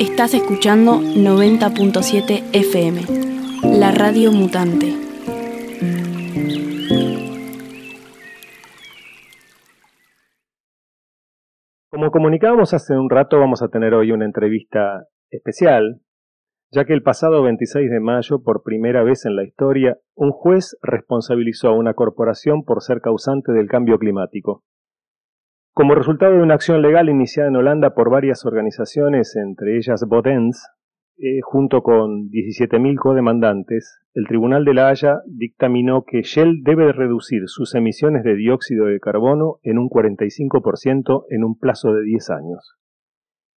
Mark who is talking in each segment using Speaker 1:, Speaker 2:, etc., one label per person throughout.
Speaker 1: Estás escuchando 90.7 FM, la radio mutante.
Speaker 2: Como comunicábamos hace un rato, vamos a tener hoy una entrevista especial, ya que el pasado 26 de mayo, por primera vez en la historia, un juez responsabilizó a una corporación por ser causante del cambio climático. Como resultado de una acción legal iniciada en Holanda por varias organizaciones, entre ellas Bodens, eh, junto con 17.000 codemandantes, el Tribunal de la Haya dictaminó que Shell debe reducir sus emisiones de dióxido de carbono en un 45% en un plazo de 10 años.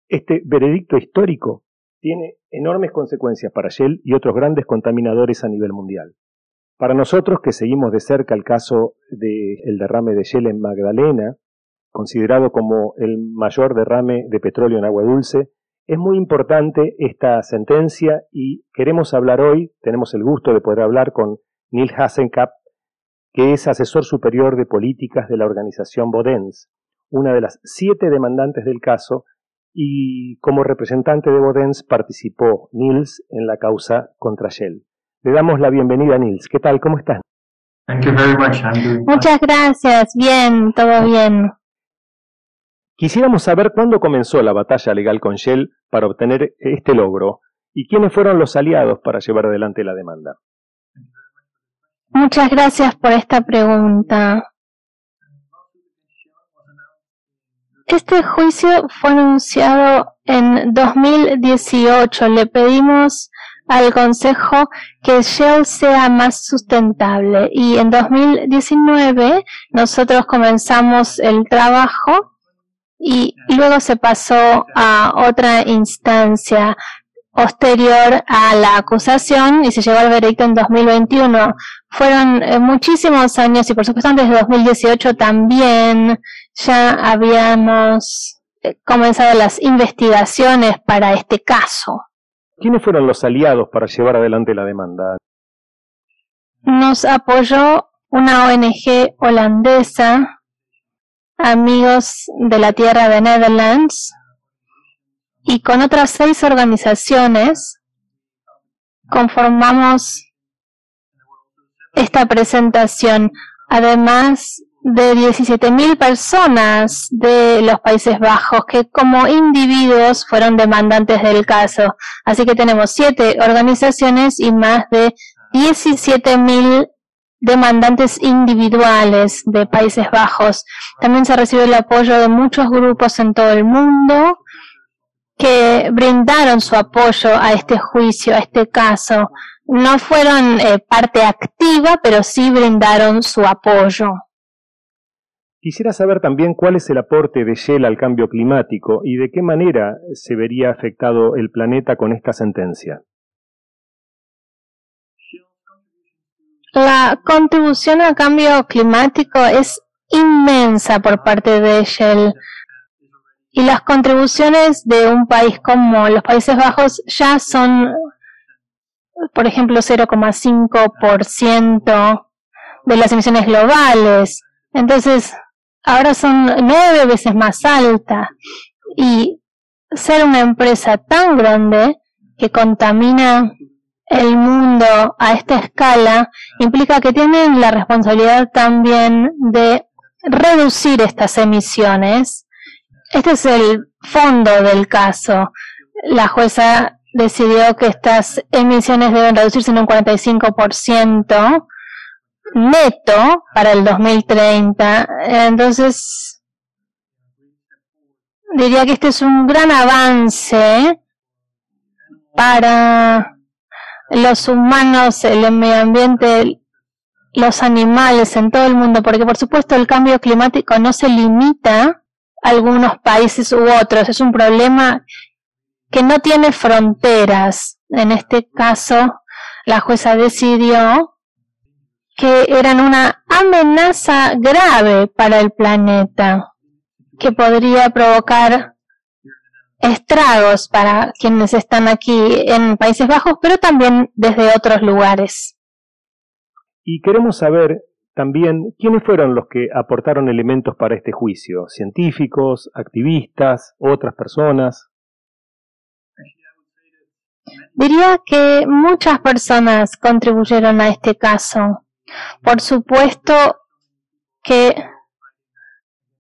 Speaker 2: Este veredicto histórico tiene enormes consecuencias para Shell y otros grandes contaminadores a nivel mundial. Para nosotros que seguimos de cerca el caso del derrame de Shell en Magdalena, considerado como el mayor derrame de petróleo en agua dulce. Es muy importante esta sentencia y queremos hablar hoy, tenemos el gusto de poder hablar con Neil Hasenkap, que es asesor superior de políticas de la organización Bodens, una de las siete demandantes del caso, y como representante de Bodens participó Nils en la causa contra Shell. Le damos la bienvenida a Nils. ¿Qué tal? ¿Cómo estás?
Speaker 3: Muchas gracias. Bien, todo bien.
Speaker 2: Quisiéramos saber cuándo comenzó la batalla legal con Shell para obtener este logro y quiénes fueron los aliados para llevar adelante la demanda.
Speaker 3: Muchas gracias por esta pregunta. Este juicio fue anunciado en 2018. Le pedimos al Consejo que Shell sea más sustentable y en 2019 nosotros comenzamos el trabajo y luego se pasó a otra instancia posterior a la acusación y se llegó al veredicto en 2021. Fueron eh, muchísimos años y por supuesto antes de 2018 también ya habíamos eh, comenzado las investigaciones para este caso.
Speaker 2: ¿Quiénes fueron los aliados para llevar adelante la demanda?
Speaker 3: Nos apoyó una ONG holandesa amigos de la tierra de Netherlands y con otras seis organizaciones conformamos esta presentación, además de 17.000 personas de los Países Bajos que como individuos fueron demandantes del caso. Así que tenemos siete organizaciones y más de 17.000 demandantes individuales de Países Bajos. También se recibió el apoyo de muchos grupos en todo el mundo que brindaron su apoyo a este juicio, a este caso. No fueron eh, parte activa, pero sí brindaron su apoyo.
Speaker 2: Quisiera saber también cuál es el aporte de Shell al cambio climático y de qué manera se vería afectado el planeta con esta sentencia.
Speaker 3: La contribución al cambio climático es inmensa por parte de Shell. Y las contribuciones de un país como los Países Bajos ya son, por ejemplo, 0,5% de las emisiones globales. Entonces, ahora son nueve veces más alta. Y ser una empresa tan grande que contamina el mundo a esta escala implica que tienen la responsabilidad también de reducir estas emisiones. Este es el fondo del caso. La jueza decidió que estas emisiones deben reducirse en un 45% neto para el 2030. Entonces, diría que este es un gran avance para los humanos, el medio ambiente, los animales en todo el mundo, porque por supuesto el cambio climático no se limita a algunos países u otros, es un problema que no tiene fronteras. En este caso, la jueza decidió que eran una amenaza grave para el planeta, que podría provocar estragos para quienes están aquí en Países Bajos, pero también desde otros lugares.
Speaker 2: Y queremos saber también, ¿quiénes fueron los que aportaron elementos para este juicio? ¿Científicos, activistas, otras personas?
Speaker 3: Diría que muchas personas contribuyeron a este caso. Por supuesto que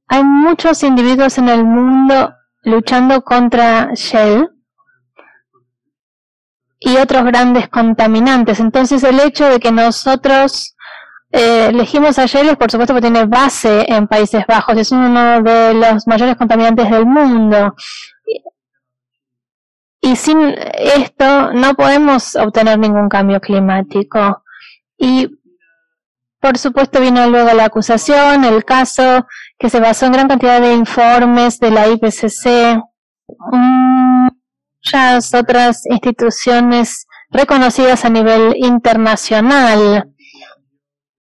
Speaker 3: hay muchos individuos en el mundo luchando contra Shell y otros grandes contaminantes. Entonces el hecho de que nosotros eh, elegimos a Shell por supuesto que tiene base en Países Bajos, es uno de los mayores contaminantes del mundo. Y sin esto no podemos obtener ningún cambio climático. Y por supuesto vino luego la acusación, el caso que se basó en gran cantidad de informes de la IPCC, muchas otras instituciones reconocidas a nivel internacional.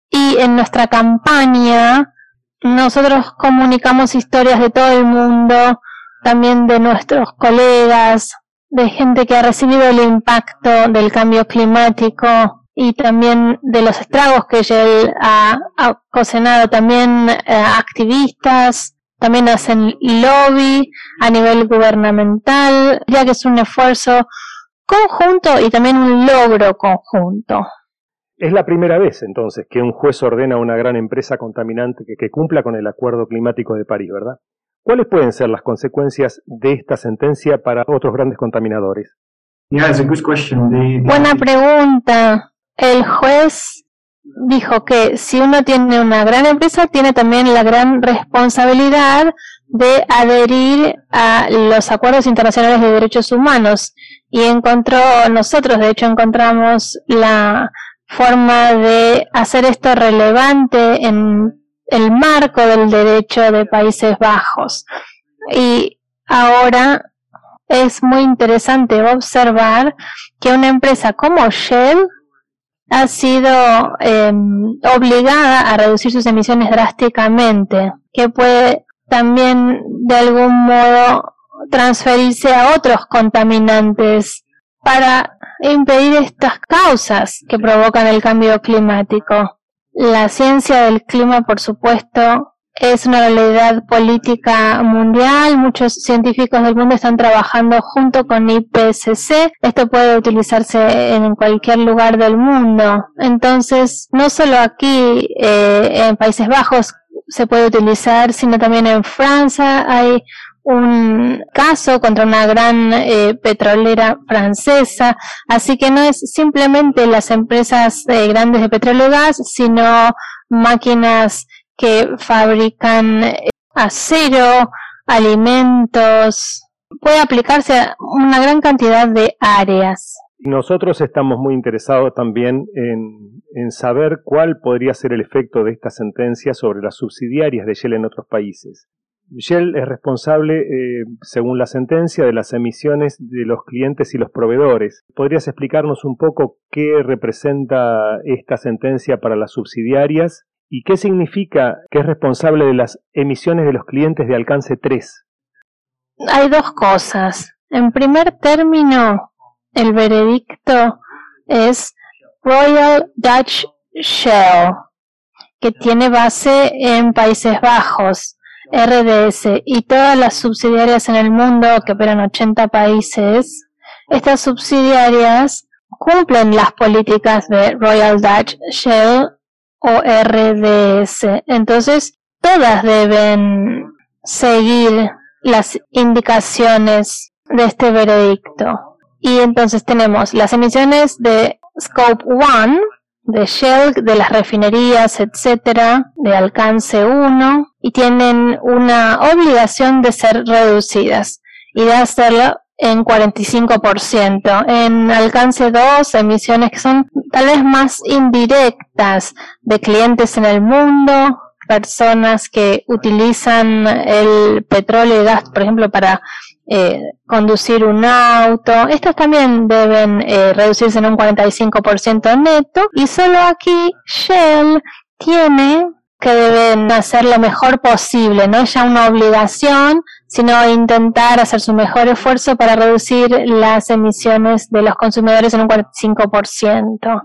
Speaker 3: Y en nuestra campaña nosotros comunicamos historias de todo el mundo, también de nuestros colegas, de gente que ha recibido el impacto del cambio climático y también de los estragos que él ha, cocinado, también eh, activistas, también hacen lobby a nivel gubernamental, ya que es un esfuerzo conjunto y también un logro conjunto.
Speaker 2: Es la primera vez entonces que un juez ordena a una gran empresa contaminante que, que cumpla con el Acuerdo Climático de París, ¿verdad? ¿Cuáles pueden ser las consecuencias de esta sentencia para otros grandes contaminadores?
Speaker 3: Buena pregunta. El juez dijo que si uno tiene una gran empresa, tiene también la gran responsabilidad de adherir a los acuerdos internacionales de derechos humanos. Y encontró, nosotros de hecho encontramos la forma de hacer esto relevante en el marco del derecho de Países Bajos. Y ahora es muy interesante observar que una empresa como Shell ha sido em, obligada a reducir sus emisiones drásticamente, que puede también de algún modo transferirse a otros contaminantes para impedir estas causas que provocan el cambio climático. La ciencia del clima, por supuesto, es una realidad política mundial. Muchos científicos del mundo están trabajando junto con IPCC. Esto puede utilizarse en cualquier lugar del mundo. Entonces, no solo aquí eh, en Países Bajos se puede utilizar, sino también en Francia hay un caso contra una gran eh, petrolera francesa, así que no es simplemente las empresas eh, grandes de petróleo y gas, sino máquinas que fabrican eh, acero, alimentos, puede aplicarse a una gran cantidad de áreas.
Speaker 2: Nosotros estamos muy interesados también en, en, saber cuál podría ser el efecto de esta sentencia sobre las subsidiarias de Shell en otros países. Shell es responsable, eh, según la sentencia, de las emisiones de los clientes y los proveedores. ¿Podrías explicarnos un poco qué representa esta sentencia para las subsidiarias y qué significa que es responsable de las emisiones de los clientes de alcance 3?
Speaker 3: Hay dos cosas. En primer término, el veredicto es Royal Dutch Shell, que tiene base en Países Bajos RDS y todas las subsidiarias en el mundo que operan 80 países, estas subsidiarias cumplen las políticas de Royal Dutch Shell o RDS. Entonces, todas deben seguir las indicaciones de este veredicto. Y entonces tenemos las emisiones de Scope 1, de Shell, de las refinerías, etcétera, de alcance 1 y tienen una obligación de ser reducidas y de hacerlo en 45%. En alcance 2, emisiones que son tal vez más indirectas de clientes en el mundo, personas que utilizan el petróleo y gas, por ejemplo, para eh, conducir un auto. Estos también deben eh, reducirse en un 45% neto y solo aquí Shell tiene que deben hacer lo mejor posible, no es ya una obligación, sino intentar hacer su mejor esfuerzo para reducir las emisiones de los consumidores en un 45%.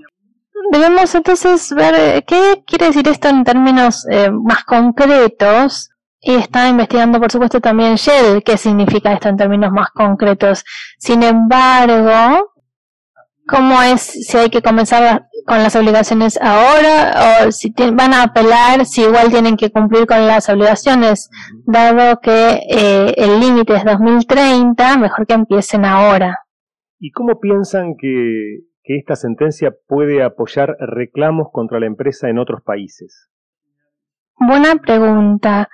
Speaker 3: debemos entonces ver eh, qué quiere decir esto en términos eh, más concretos. Y está investigando, por supuesto, también Shell, qué significa esto en términos más concretos. Sin embargo, ¿cómo es si hay que comenzar con las obligaciones ahora o si van a apelar, si igual tienen que cumplir con las obligaciones, dado que eh, el límite es 2030, mejor que empiecen ahora.
Speaker 2: ¿Y cómo piensan que, que esta sentencia puede apoyar reclamos contra la empresa en otros países?
Speaker 3: Buena pregunta.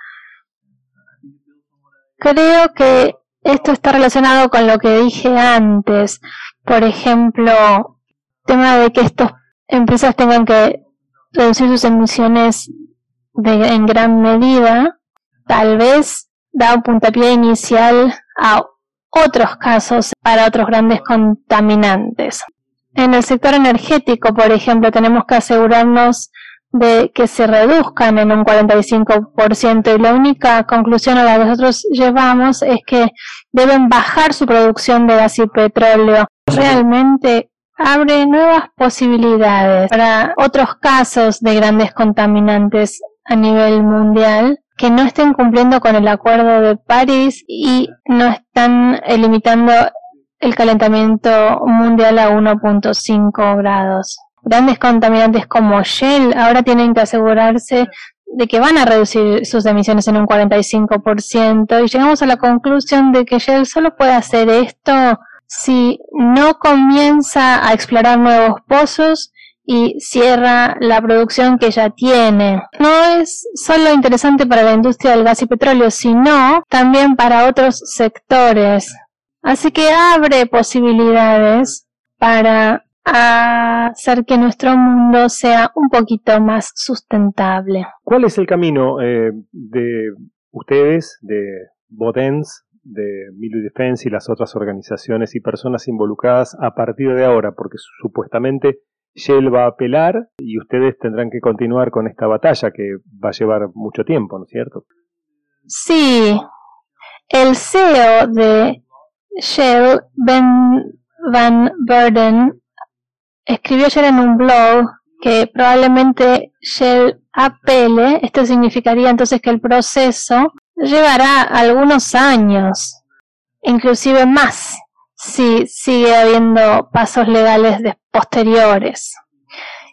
Speaker 3: Creo que esto está relacionado con lo que dije antes. Por ejemplo, tema de que estas empresas tengan que reducir sus emisiones de, en gran medida, tal vez da un puntapié inicial a otros casos para otros grandes contaminantes. En el sector energético, por ejemplo, tenemos que asegurarnos de que se reduzcan en un 45% y la única conclusión a la que nosotros llevamos es que deben bajar su producción de gas y petróleo. Realmente abre nuevas posibilidades para otros casos de grandes contaminantes a nivel mundial que no estén cumpliendo con el Acuerdo de París y no están limitando el calentamiento mundial a 1.5 grados. Grandes contaminantes como Shell ahora tienen que asegurarse de que van a reducir sus emisiones en un 45% y llegamos a la conclusión de que Shell solo puede hacer esto si no comienza a explorar nuevos pozos y cierra la producción que ya tiene. No es solo interesante para la industria del gas y petróleo, sino también para otros sectores. Así que abre posibilidades para hacer que nuestro mundo sea un poquito más sustentable.
Speaker 2: ¿Cuál es el camino eh, de ustedes, de Bodens, de Milu Defense y las otras organizaciones y personas involucradas a partir de ahora? Porque supuestamente Shell va a apelar y ustedes tendrán que continuar con esta batalla que va a llevar mucho tiempo, ¿no es cierto?
Speaker 3: Sí, el CEO de Shell, Ben Van Burden, escribió ayer en un blog que probablemente Shell apele, esto significaría entonces que el proceso llevará algunos años, inclusive más, si sigue habiendo pasos legales posteriores.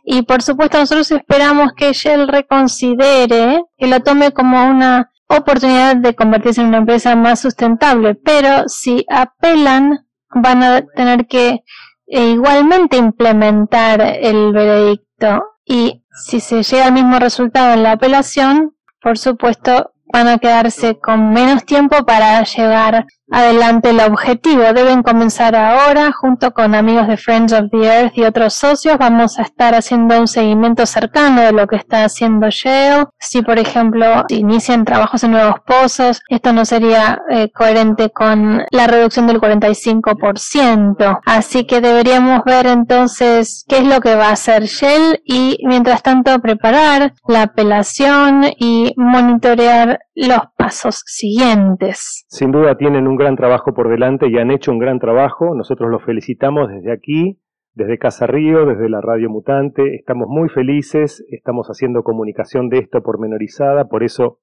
Speaker 3: Y por supuesto nosotros esperamos que Shell reconsidere, que lo tome como una oportunidad de convertirse en una empresa más sustentable, pero si apelan van a tener que e igualmente implementar el veredicto y si se llega al mismo resultado en la apelación, por supuesto van a quedarse con menos tiempo para llegar adelante el objetivo. Deben comenzar ahora junto con amigos de Friends of the Earth y otros socios. Vamos a estar haciendo un seguimiento cercano de lo que está haciendo Shell. Si, por ejemplo, inician trabajos en nuevos pozos, esto no sería eh, coherente con la reducción del 45%. Así que deberíamos ver entonces qué es lo que va a hacer Shell y mientras tanto preparar la apelación y monitorear los pasos siguientes.
Speaker 2: Sin duda tienen un gran trabajo por delante y han hecho un gran trabajo. Nosotros los felicitamos desde aquí, desde Casa Río, desde la Radio Mutante. Estamos muy felices, estamos haciendo comunicación de esto pormenorizada, por eso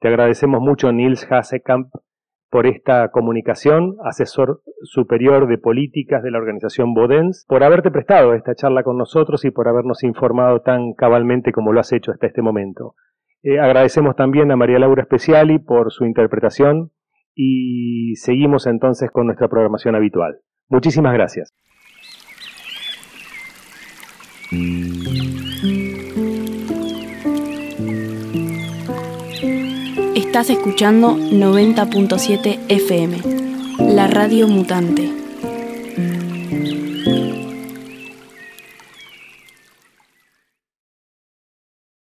Speaker 2: te agradecemos mucho Nils Hasekamp por esta comunicación, asesor superior de políticas de la organización Bodens, por haberte prestado esta charla con nosotros y por habernos informado tan cabalmente como lo has hecho hasta este momento. Eh, agradecemos también a María Laura Speciali por su interpretación y seguimos entonces con nuestra programación habitual. Muchísimas gracias.
Speaker 1: Estás escuchando 90.7 FM, la radio mutante.